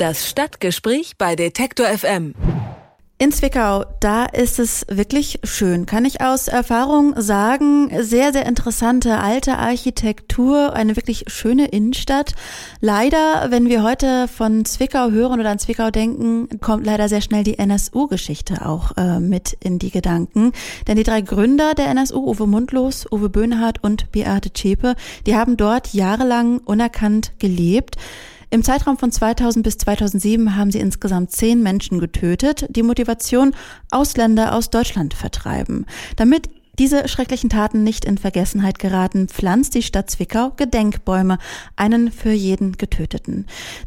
Das Stadtgespräch bei Detektor FM. In Zwickau, da ist es wirklich schön, kann ich aus Erfahrung sagen. Sehr, sehr interessante alte Architektur, eine wirklich schöne Innenstadt. Leider, wenn wir heute von Zwickau hören oder an Zwickau denken, kommt leider sehr schnell die NSU-Geschichte auch äh, mit in die Gedanken. Denn die drei Gründer der NSU, Uwe Mundlos, Uwe Böhnhardt und Beate Zschäpe, die haben dort jahrelang unerkannt gelebt. Im Zeitraum von 2000 bis 2007 haben sie insgesamt zehn Menschen getötet. Die Motivation, Ausländer aus Deutschland vertreiben. Damit diese schrecklichen Taten nicht in Vergessenheit geraten, pflanzt die Stadt Zwickau Gedenkbäume, einen für jeden Getöteten.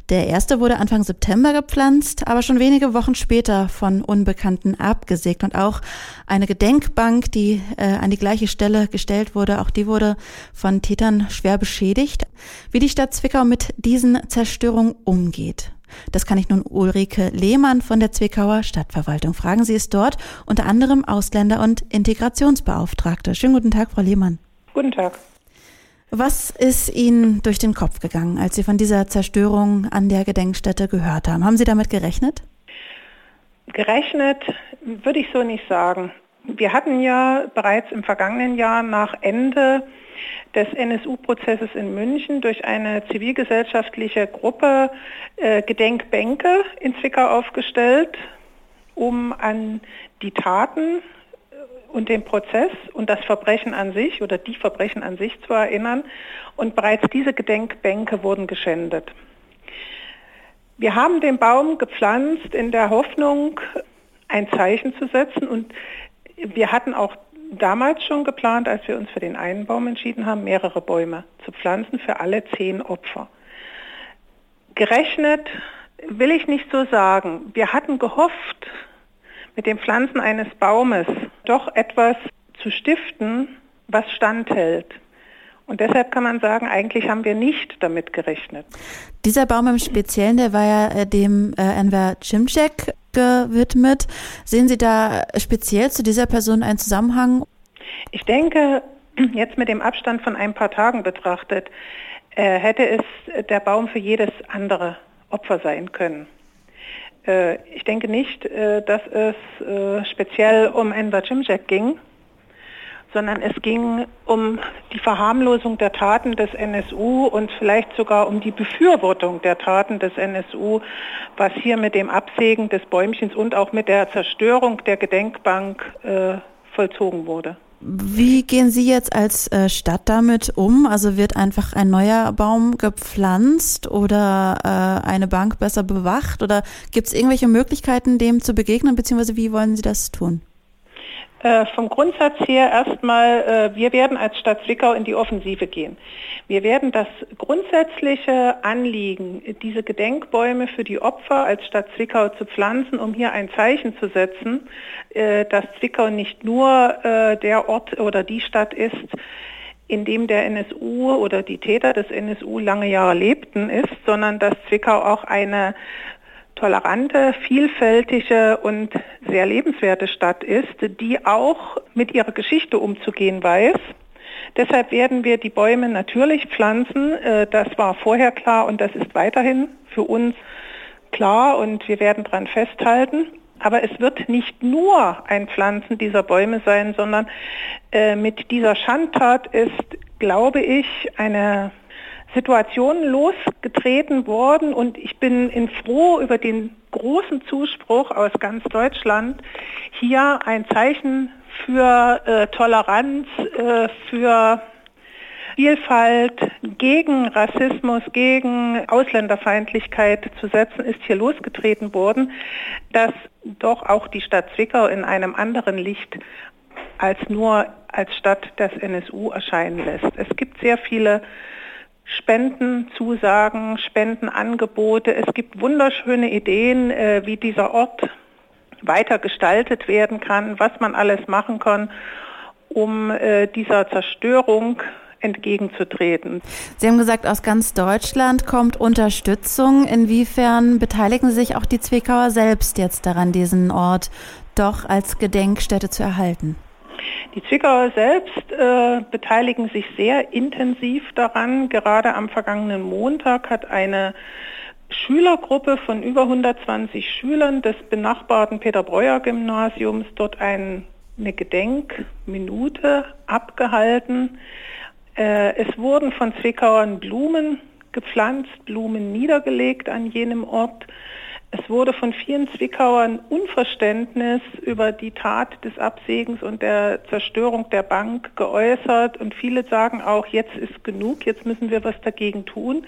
Der erste wurde Anfang September gepflanzt, aber schon wenige Wochen später von Unbekannten abgesägt und auch eine Gedenkbank, die äh, an die gleiche Stelle gestellt wurde, auch die wurde von Tätern schwer beschädigt. Wie die Stadt Zwickau mit diesen Zerstörungen umgeht. Das kann ich nun Ulrike Lehmann von der Zwickauer Stadtverwaltung fragen. Sie ist dort unter anderem Ausländer- und Integrationsbeauftragte. Schönen guten Tag, Frau Lehmann. Guten Tag. Was ist Ihnen durch den Kopf gegangen, als Sie von dieser Zerstörung an der Gedenkstätte gehört haben? Haben Sie damit gerechnet? Gerechnet würde ich so nicht sagen. Wir hatten ja bereits im vergangenen Jahr nach Ende des NSU-Prozesses in München durch eine zivilgesellschaftliche Gruppe äh, Gedenkbänke in Zwickau aufgestellt, um an die Taten und den Prozess und das Verbrechen an sich oder die Verbrechen an sich zu erinnern. Und bereits diese Gedenkbänke wurden geschändet. Wir haben den Baum gepflanzt in der Hoffnung, ein Zeichen zu setzen und wir hatten auch damals schon geplant, als wir uns für den einen Baum entschieden haben, mehrere Bäume zu pflanzen für alle zehn Opfer. Gerechnet will ich nicht so sagen. Wir hatten gehofft, mit dem Pflanzen eines Baumes doch etwas zu stiften, was standhält. Und deshalb kann man sagen, eigentlich haben wir nicht damit gerechnet. Dieser Baum im Speziellen, der war ja äh, dem äh, Enver Cimcek gewidmet. Sehen Sie da speziell zu dieser Person einen Zusammenhang? Ich denke, jetzt mit dem Abstand von ein paar Tagen betrachtet, äh, hätte es der Baum für jedes andere Opfer sein können. Äh, ich denke nicht, äh, dass es speziell um Enver Cimcek ging, sondern es ging um die Verharmlosung der Taten des NSU und vielleicht sogar um die Befürwortung der Taten des NSU, was hier mit dem Absägen des Bäumchens und auch mit der Zerstörung der Gedenkbank äh, vollzogen wurde. Wie gehen Sie jetzt als äh, Stadt damit um? Also wird einfach ein neuer Baum gepflanzt oder äh, eine Bank besser bewacht? Oder gibt es irgendwelche Möglichkeiten, dem zu begegnen, beziehungsweise wie wollen Sie das tun? Äh, vom Grundsatz her erstmal, äh, wir werden als Stadt Zwickau in die Offensive gehen. Wir werden das grundsätzliche Anliegen, diese Gedenkbäume für die Opfer als Stadt Zwickau zu pflanzen, um hier ein Zeichen zu setzen, äh, dass Zwickau nicht nur der Ort oder die Stadt ist, in dem der NSU oder die Täter des NSU lange Jahre lebten, ist, sondern dass Zwickau auch eine tolerante, vielfältige und sehr lebenswerte Stadt ist, die auch mit ihrer Geschichte umzugehen weiß. Deshalb werden wir die Bäume natürlich pflanzen. Äh, das war vorher klar und das ist weiterhin für uns klar und wir werden daran festhalten. Aber es wird nicht nur ein Pflanzen dieser Bäume sein, sondern äh, mit dieser Schandtat ist, glaube ich, eine Situationen losgetreten worden und ich bin in froh über den großen Zuspruch aus ganz Deutschland, hier ein Zeichen für äh, Toleranz, äh, für Vielfalt, gegen Rassismus, gegen Ausländerfeindlichkeit zu setzen, ist hier losgetreten worden, dass doch auch die Stadt Zwickau in einem anderen Licht als nur als Stadt des NSU erscheinen lässt. Es gibt sehr viele Spendenzusagen, Spendenangebote. Es gibt wunderschöne Ideen, äh, wie dieser Ort weiter gestaltet werden kann, was man alles machen kann, um äh, dieser Zerstörung entgegenzutreten. Sie haben gesagt, aus ganz Deutschland kommt Unterstützung. Inwiefern beteiligen sich auch die Zwickauer selbst jetzt daran, diesen Ort doch als Gedenkstätte zu erhalten? Die Zwickauer selbst äh, beteiligen sich sehr intensiv daran. Gerade am vergangenen Montag hat eine Schülergruppe von über 120 Schülern des benachbarten Peter-Breuer-Gymnasiums dort ein, eine Gedenkminute abgehalten. Äh, es wurden von Zwickauern Blumen gepflanzt, Blumen niedergelegt an jenem Ort. Es wurde von vielen Zwickauern Unverständnis über die Tat des Absägens und der Zerstörung der Bank geäußert und viele sagen auch, jetzt ist genug, jetzt müssen wir was dagegen tun.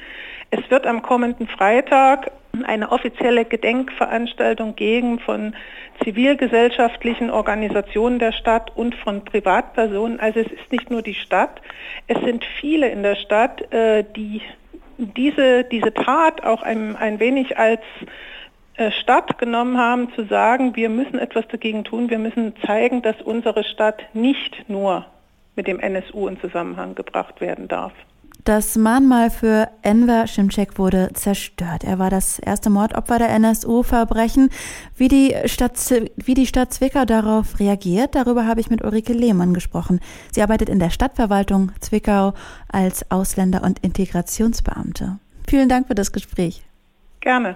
Es wird am kommenden Freitag eine offizielle Gedenkveranstaltung gegen von zivilgesellschaftlichen Organisationen der Stadt und von Privatpersonen. Also es ist nicht nur die Stadt, es sind viele in der Stadt, äh, die diese, diese Tat auch ein, ein wenig als Stadt genommen haben, zu sagen, wir müssen etwas dagegen tun, wir müssen zeigen, dass unsere Stadt nicht nur mit dem NSU in Zusammenhang gebracht werden darf. Das Mahnmal für Enver Schimczek wurde zerstört. Er war das erste Mordopfer der NSU-Verbrechen. Wie die, Stadt, wie die Stadt Zwickau darauf reagiert, darüber habe ich mit Ulrike Lehmann gesprochen. Sie arbeitet in der Stadtverwaltung Zwickau als Ausländer- und Integrationsbeamte. Vielen Dank für das Gespräch. Gerne.